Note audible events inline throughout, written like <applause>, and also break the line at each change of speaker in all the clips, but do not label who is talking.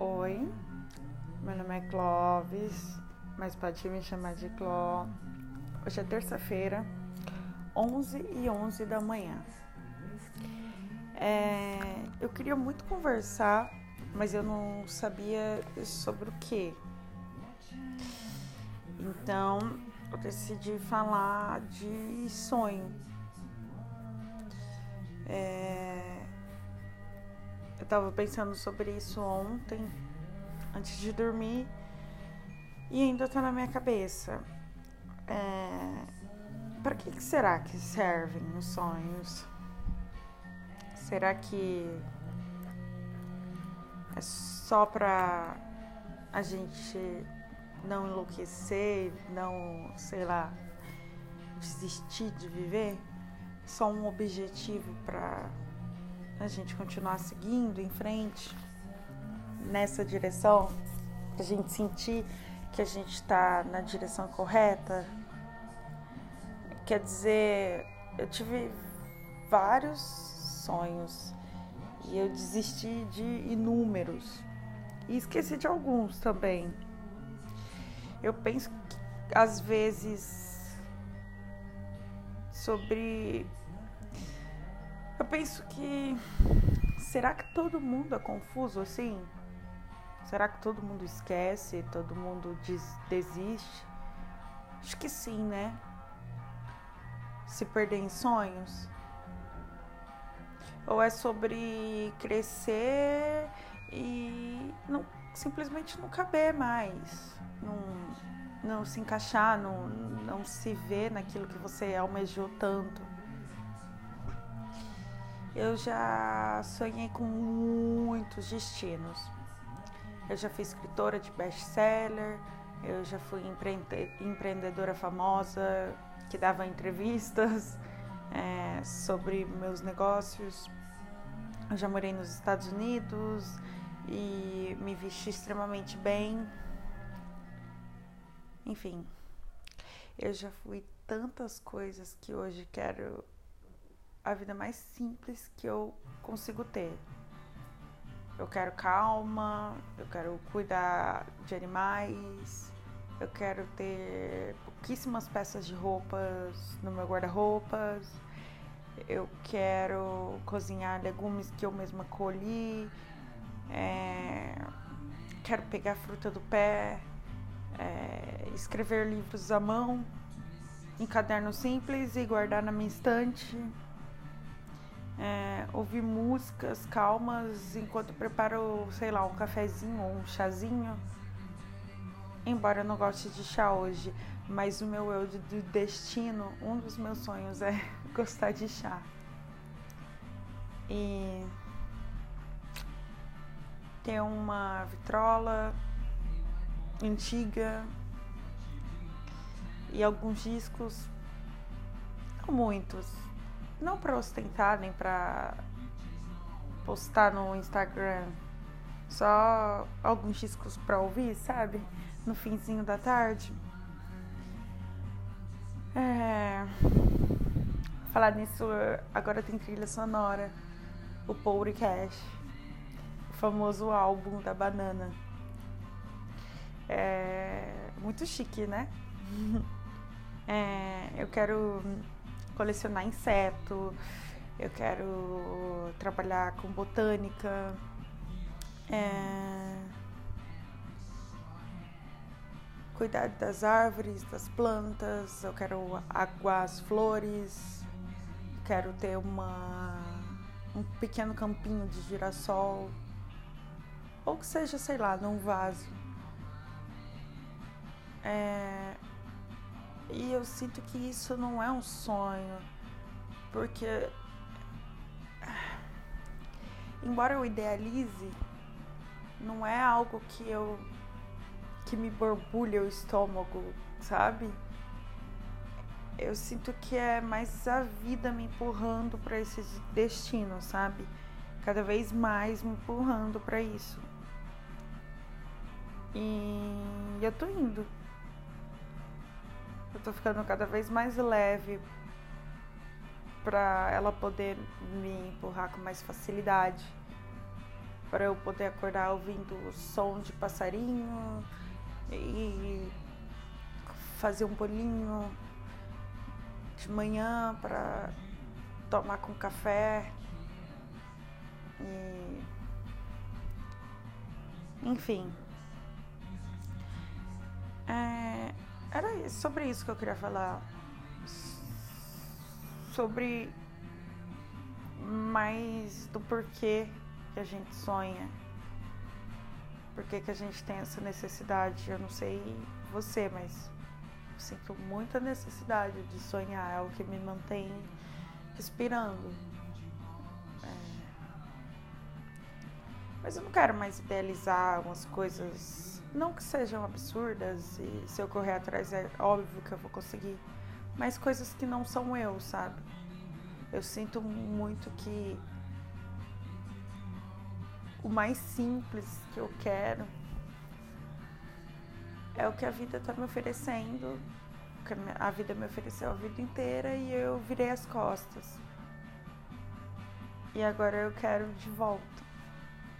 Oi, meu nome é Clóvis, mas pode me chamar de Cló. Hoje é terça-feira, 11 e 11 da manhã. É, eu queria muito conversar, mas eu não sabia sobre o que. Então, eu decidi falar de sonho. Eu tava pensando sobre isso ontem, antes de dormir, e ainda tá na minha cabeça. É, para que, que será que servem os sonhos? Será que é só pra a gente não enlouquecer, não, sei lá, desistir de viver? Só um objetivo para a gente continuar seguindo em frente nessa direção, a gente sentir que a gente está na direção correta. Quer dizer, eu tive vários sonhos e eu desisti de inúmeros e esqueci de alguns também. Eu penso que, às vezes sobre eu penso que. Será que todo mundo é confuso assim? Será que todo mundo esquece? Todo mundo des desiste? Acho que sim, né? Se perder em sonhos? Ou é sobre crescer e não, simplesmente não caber mais? Não, não se encaixar, não, não se ver naquilo que você almejou tanto? Eu já sonhei com muitos destinos. Eu já fui escritora de best-seller, eu já fui empreendedora famosa que dava entrevistas é, <laughs> sobre meus negócios. Eu já morei nos Estados Unidos e me vesti extremamente bem. Enfim, eu já fui tantas coisas que hoje quero a vida mais simples que eu consigo ter. Eu quero calma, eu quero cuidar de animais, eu quero ter pouquíssimas peças de roupas no meu guarda-roupas, eu quero cozinhar legumes que eu mesma colhi, é, quero pegar fruta do pé, é, escrever livros à mão, em caderno simples e guardar na minha estante é, ouvir músicas calmas enquanto preparo, sei lá, um cafezinho ou um chazinho. Embora eu não goste de chá hoje, mas o meu eu do destino, um dos meus sonhos é <laughs> gostar de chá. E ter uma vitrola antiga e alguns discos, não muitos, não para ostentar nem para postar no Instagram, só alguns discos para ouvir, sabe? No finzinho da tarde. É... Falar nisso, agora tem trilha sonora, o podcast, o famoso álbum da banana. É muito chique, né? <laughs> É, eu quero colecionar inseto, eu quero trabalhar com botânica. É... Cuidar das árvores, das plantas, eu quero aguar as flores, quero ter uma, um pequeno campinho de girassol, ou que seja, sei lá, num vaso. É, e eu sinto que isso não é um sonho, porque embora eu idealize, não é algo que eu que me borbulha o estômago, sabe? Eu sinto que é mais a vida me empurrando para esse destino, sabe? Cada vez mais me empurrando para isso. E eu tô indo. Eu tô ficando cada vez mais leve para ela poder me empurrar com mais facilidade. para eu poder acordar ouvindo o som de passarinho e fazer um bolinho de manhã para tomar com café. E... Enfim. É... Era sobre isso que eu queria falar. Sobre mais do porquê que a gente sonha. Por que, a gente tem essa necessidade? Eu não sei você, mas sinto muita necessidade de sonhar. É o que me mantém respirando. É... Mas eu não quero mais idealizar umas coisas, não que sejam absurdas, e se eu correr atrás é óbvio que eu vou conseguir, mas coisas que não são eu, sabe? Eu sinto muito que o mais simples que eu quero é o que a vida está me oferecendo, que a vida me ofereceu a vida inteira e eu virei as costas. E agora eu quero de volta.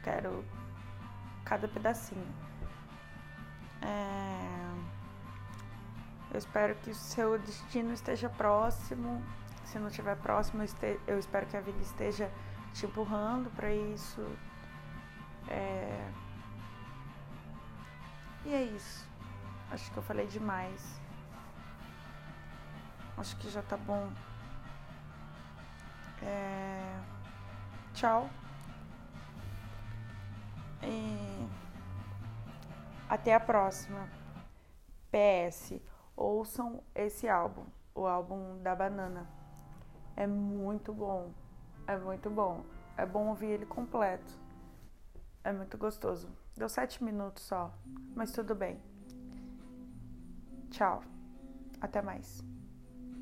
Quero cada pedacinho. É... Eu espero que o seu destino esteja próximo se não estiver próximo, eu espero que a vida esteja te empurrando para isso. É... E é isso. Acho que eu falei demais. Acho que já tá bom. É... Tchau. Até a próxima. PS. Ouçam esse álbum, o álbum da banana. É muito bom. É muito bom. É bom ouvir ele completo. É muito gostoso. Deu sete minutos só, mas tudo bem. Tchau. Até mais.